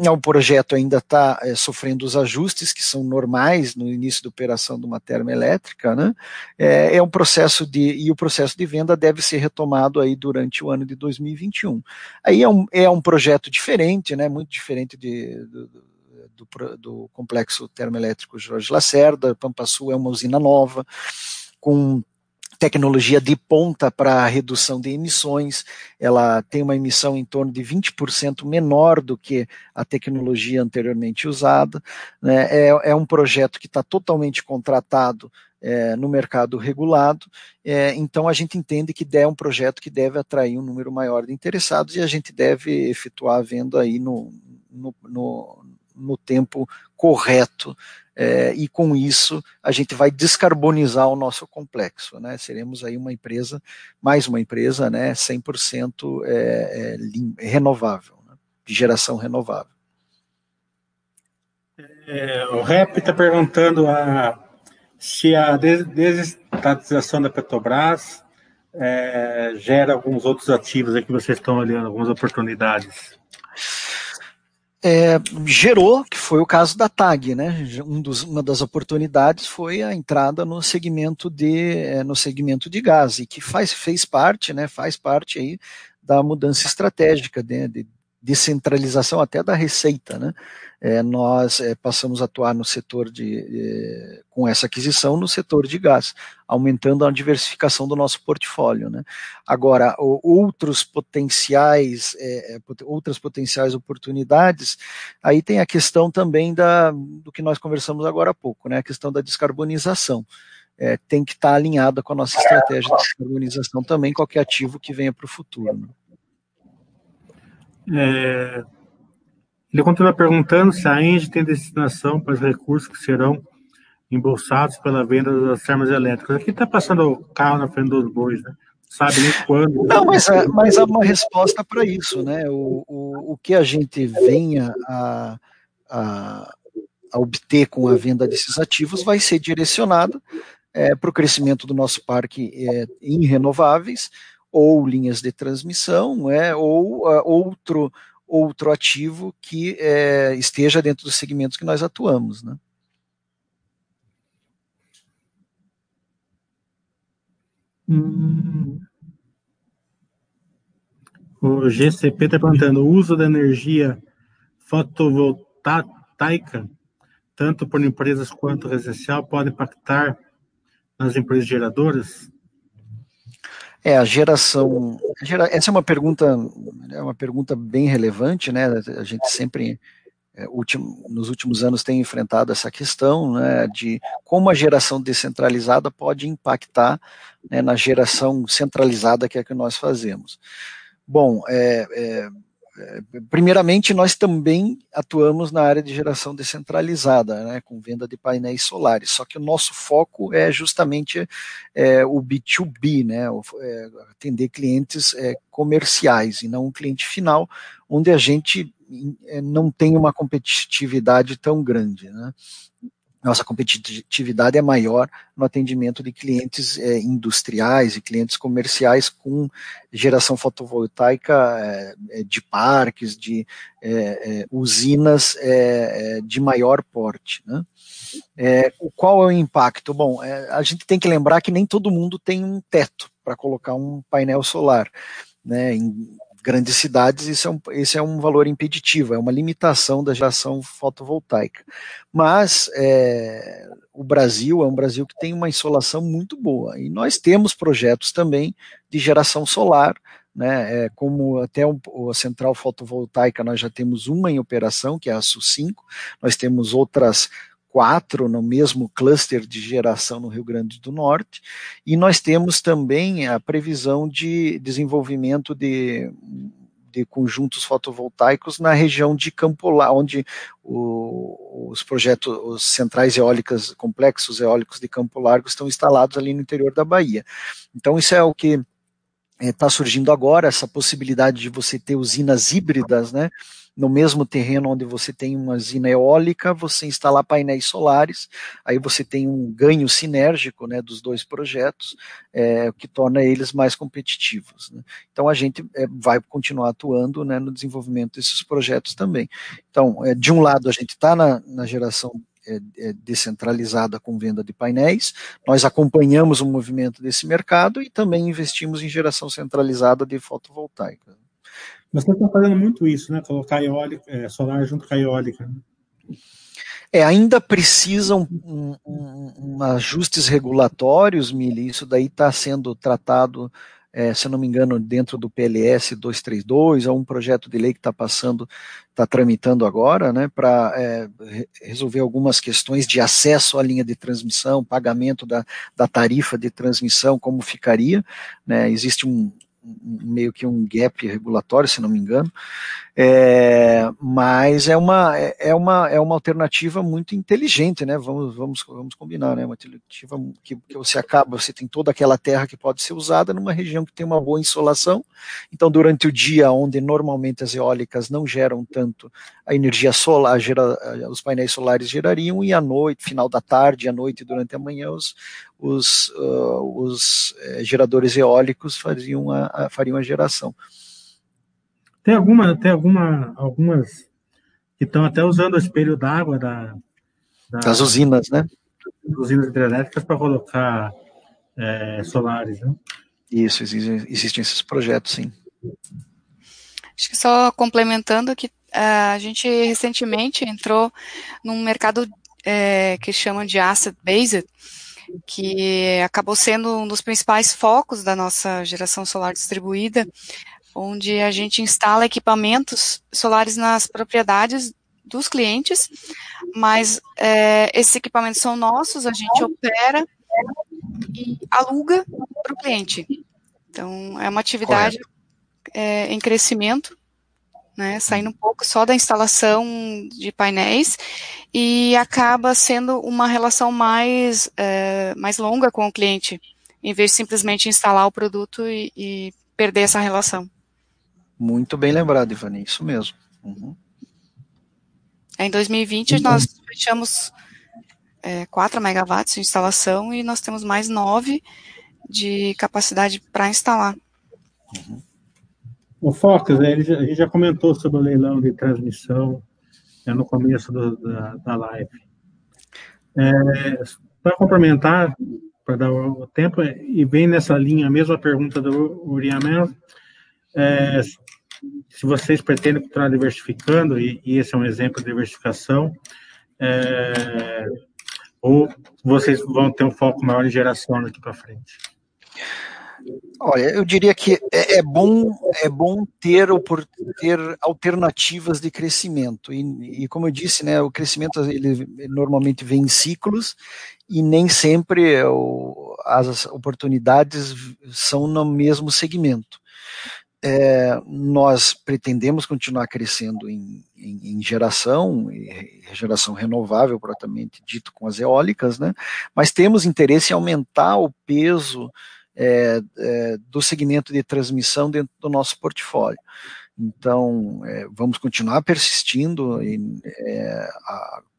É um projeto ainda está é, sofrendo os ajustes que são normais no início da operação de uma termoelétrica, né? É, é, um processo de e o processo de venda deve ser retomado aí durante o ano de 2021. Aí é um, é um projeto diferente, né? Muito diferente de, do, do, do complexo termoelétrico Jorge Lacerda. Pampa Sul é uma usina nova com tecnologia de ponta para redução de emissões, ela tem uma emissão em torno de 20% menor do que a tecnologia anteriormente usada. Né? É, é um projeto que está totalmente contratado é, no mercado regulado, é, então a gente entende que é um projeto que deve atrair um número maior de interessados e a gente deve efetuar a venda aí no, no, no, no tempo correto é, e com isso a gente vai descarbonizar o nosso complexo, né? Seremos aí uma empresa, mais uma empresa, né? 100% é, é, renovável, né? de geração renovável.
É, o Rep está perguntando a, se a desestatização da Petrobras é, gera alguns outros ativos aqui que vocês estão olhando, algumas oportunidades
é, gerou, que foi o caso da TAG, né? Um dos, uma das oportunidades foi a entrada no segmento de, é, no segmento de gás, e que faz, fez parte, né, faz parte aí da mudança estratégica né, de, de descentralização até da receita, né? É, nós é, passamos a atuar no setor de, é, com essa aquisição no setor de gás, aumentando a diversificação do nosso portfólio, né? Agora, o, outros potenciais, é, é, outras potenciais oportunidades, aí tem a questão também da, do que nós conversamos agora há pouco, né? A questão da descarbonização. É, tem que estar alinhada com a nossa estratégia de descarbonização também, qualquer ativo que venha para o futuro. Né?
É, ele continua perguntando se a Engie tem destinação para os recursos que serão embolsados pela venda das termas elétricas. Aqui está passando o carro na frente dos bois, né? Sabe nem quando.
Não, mas, é, mas há uma resposta para isso, né? O, o, o que a gente venha a, a, a obter com a venda desses ativos vai ser direcionado é, para o crescimento do nosso parque é, em renováveis, ou linhas de transmissão, é, ou uh, outro, outro ativo que é, esteja dentro dos segmentos que nós atuamos. Né?
Hum. O GCP está perguntando: o uso da energia fotovoltaica, tanto por empresas quanto residencial, pode impactar nas empresas geradoras?
É, a geração. Essa é uma pergunta, é uma pergunta bem relevante, né? A gente sempre, é, nos últimos anos, tem enfrentado essa questão né, de como a geração descentralizada pode impactar né, na geração centralizada que é que nós fazemos. Bom, é, é, primeiramente, nós também atuamos na área de geração descentralizada, né, com venda de painéis solares, só que o nosso foco é justamente é, o B2B, né, é, atender clientes é, comerciais e não um cliente final, onde a gente é, não tem uma competitividade tão grande. Né nossa competitividade é maior no atendimento de clientes é, industriais e clientes comerciais com geração fotovoltaica é, é de parques, de é, é usinas é, de maior porte. Né? qual é o impacto? Bom, a gente tem que lembrar que nem todo mundo tem um teto para colocar um painel solar. Né, em, grandes cidades, isso é um, esse é um valor impeditivo, é uma limitação da geração fotovoltaica. Mas é, o Brasil é um Brasil que tem uma insolação muito boa, e nós temos projetos também de geração solar, né, é, como até um, a central fotovoltaica, nós já temos uma em operação, que é a SU5, nós temos outras quatro no mesmo cluster de geração no Rio Grande do Norte, e nós temos também a previsão de desenvolvimento de, de conjuntos fotovoltaicos na região de Campo Largo, onde o, os projetos, os centrais eólicas, complexos eólicos de Campo Largo estão instalados ali no interior da Bahia. Então isso é o que está é, surgindo agora, essa possibilidade de você ter usinas híbridas, né, no mesmo terreno onde você tem uma usina eólica, você instalar painéis solares, aí você tem um ganho sinérgico né, dos dois projetos, é, que torna eles mais competitivos. Né. Então a gente é, vai continuar atuando né, no desenvolvimento desses projetos também. Então, é, de um lado, a gente está na, na geração é, é, descentralizada com venda de painéis. Nós acompanhamos o movimento desse mercado e também investimos em geração centralizada de fotovoltaica.
Mas vocês estão fazendo muito isso, né? Colocar eólica, é, solar junto com a eólica. Né?
É, ainda precisam um, um, um ajustes regulatórios, Mili, isso daí está sendo tratado, é, se eu não me engano, dentro do PLS 232, é um projeto de lei que está passando, está tramitando agora, né, para é, resolver algumas questões de acesso à linha de transmissão, pagamento da, da tarifa de transmissão, como ficaria, né, existe um, meio que um gap regulatório, se não me engano, é, mas é uma, é, é uma, é uma alternativa muito inteligente, né? Vamos, vamos, vamos combinar, né? Uma alternativa que, que você acaba, você tem toda aquela terra que pode ser usada numa região que tem uma boa insolação. Então, durante o dia, onde normalmente as eólicas não geram tanto, a energia solar, gera, os painéis solares gerariam, e à noite, final da tarde, à noite, durante a manhã, os, os, uh, os eh, geradores eólicos fariam a, a, fariam a geração.
Tem alguma, tem alguma, algumas que estão até usando o espelho d'água da,
da, das usinas, né?
Usinas hidrelétricas para colocar é, solares, né?
Isso, existem, existem esses projetos, sim.
Acho que só complementando que uh, a gente recentemente entrou num mercado é, que chamam de asset based, que acabou sendo um dos principais focos da nossa geração solar distribuída, onde a gente instala equipamentos solares nas propriedades dos clientes, mas é, esses equipamentos são nossos, a gente opera e aluga para o cliente. Então, é uma atividade é, em crescimento né, saindo um pouco só da instalação de painéis e acaba sendo uma relação mais, é, mais longa com o cliente, em vez de simplesmente instalar o produto e, e perder essa relação.
Muito bem lembrado, Ivani, isso mesmo. Uhum.
Em 2020 uhum. nós fechamos é, 4 megawatts de instalação e nós temos mais 9 de capacidade para instalar.
Uhum. O Focas, né, ele já, a gente já comentou sobre o leilão de transmissão né, no começo do, da, da live. É, Para complementar, para dar o tempo, e vem nessa linha a mesma pergunta do Uriamel, é, se vocês pretendem continuar diversificando, e, e, esse é um exemplo de diversificação, é, ou vocês vão ter um foco maior em geração daqui para frente?
Olha, eu diria que é, é, bom é bom ter ter alternativas de crescimento e, e, como eu disse, né, o crescimento ele, normalmente vem em ciclos e nem sempre o, as oportunidades são no mesmo segmento. É, nós pretendemos continuar crescendo em, em, em geração, geração renovável, propriamente dito, com as eólicas, né? mas temos interesse em aumentar o peso é, é, do segmento de transmissão dentro do nosso portfólio. Então, é, vamos continuar persistindo em é,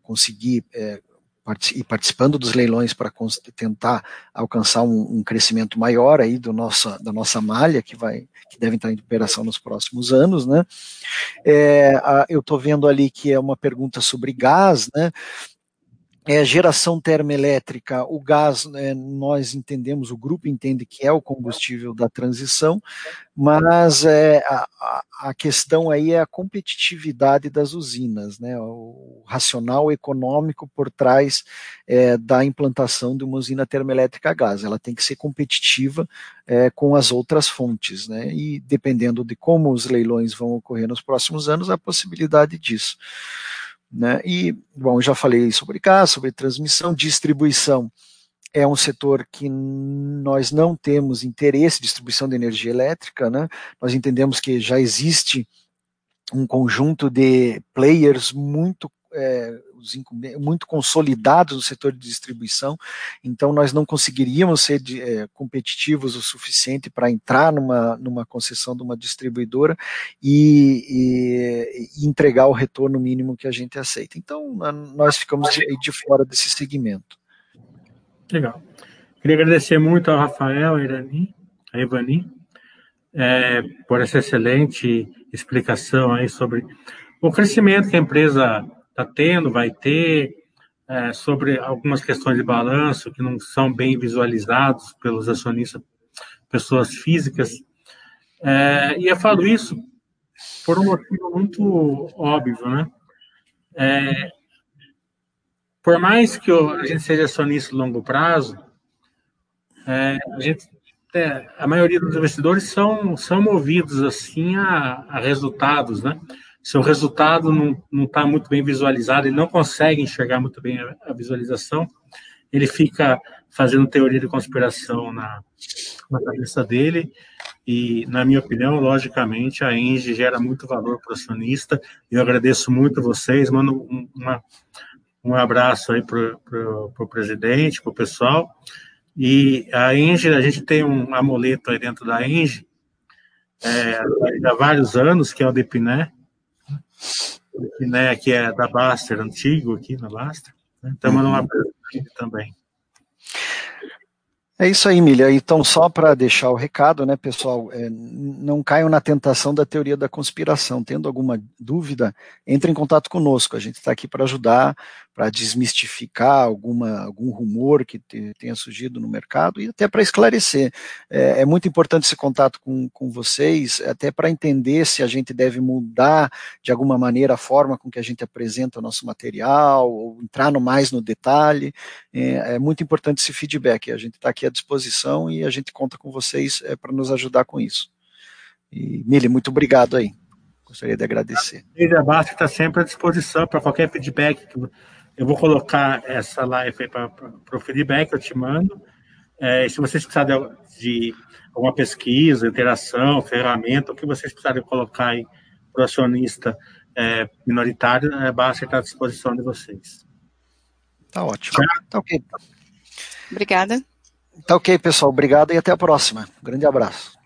conseguir é, e participando dos leilões para tentar alcançar um, um, crescimento maior aí do nossa, da nossa malha que vai que deve entrar em operação nos próximos anos, né? É, a, eu estou vendo ali que é uma pergunta sobre gás, né? É, geração termoelétrica, o gás, é, nós entendemos, o grupo entende que é o combustível da transição, mas é, a, a questão aí é a competitividade das usinas, né, o racional econômico por trás é, da implantação de uma usina termoelétrica a gás. Ela tem que ser competitiva é, com as outras fontes, né, e dependendo de como os leilões vão ocorrer nos próximos anos, a possibilidade disso. Né? E, bom, já falei sobre gás, sobre transmissão, distribuição é um setor que nós não temos interesse, distribuição de energia elétrica, né? Nós entendemos que já existe um conjunto de players muito é, muito consolidados no setor de distribuição, então nós não conseguiríamos ser de, é, competitivos o suficiente para entrar numa, numa concessão de uma distribuidora e, e, e, entregar o retorno mínimo que a gente aceita. Então nós ficamos de, de fora desse segmento.
Legal. Queria agradecer muito ao Rafael, a Irani, a Ivani, é, por essa excelente explicação aí sobre o crescimento que a empresa está tendo, vai ter, é, sobre algumas questões de balanço que não são bem visualizados pelos acionistas, pessoas físicas. É, e eu falo isso por um motivo muito óbvio, né? É, por mais que a gente seja acionista a longo prazo, é, a gente é, a maioria dos investidores são, são movidos assim a, a resultados, né? Se o resultado não está muito bem visualizado, ele não consegue enxergar muito bem a, a, visualização, ele fica fazendo teoria de conspiração na, na cabeça dele, e, na minha opinião, logicamente, a Engie gera muito valor para o acionista, eu agradeço muito vocês, mando um, uma, um abraço aí para o presidente, para o pessoal, e a Engie, a gente tem um amuleto aí dentro da Engie, é, há vários anos, que é o Depiné, né, que é da Baster, antigo aqui na Baster. Né? Então, uhum. uma também.
É isso aí, Milha. Então, só para deixar o recado, né, pessoal, é, não caiam na tentação da teoria da conspiração. Tendo alguma dúvida, entre em contato conosco. A gente está aqui para ajudar para desmistificar alguma, algum rumor que te, tenha surgido no mercado e até para esclarecer. É, é, muito importante esse contato com, com vocês, até para entender se a gente deve mudar de alguma maneira a forma com que a gente apresenta o nosso material, ou entrar no mais no detalhe. É, é muito importante esse feedback. A gente está aqui à disposição e a gente conta com vocês é, para nos ajudar com isso. E, Mili, muito obrigado aí. Gostaria de agradecer.
A Basta está sempre à disposição para qualquer feedback que eu vou colocar essa live para o feedback, eu te mando. É, se vocês precisarem de, de, alguma pesquisa, interação, ferramenta, o que vocês precisarem colocar aí para o acionista é, minoritário, é, basta estar à disposição de vocês.
Tá ótimo. Tá ok.
Obrigada.
Tá ok, pessoal. Obrigado e até a próxima. Um grande abraço.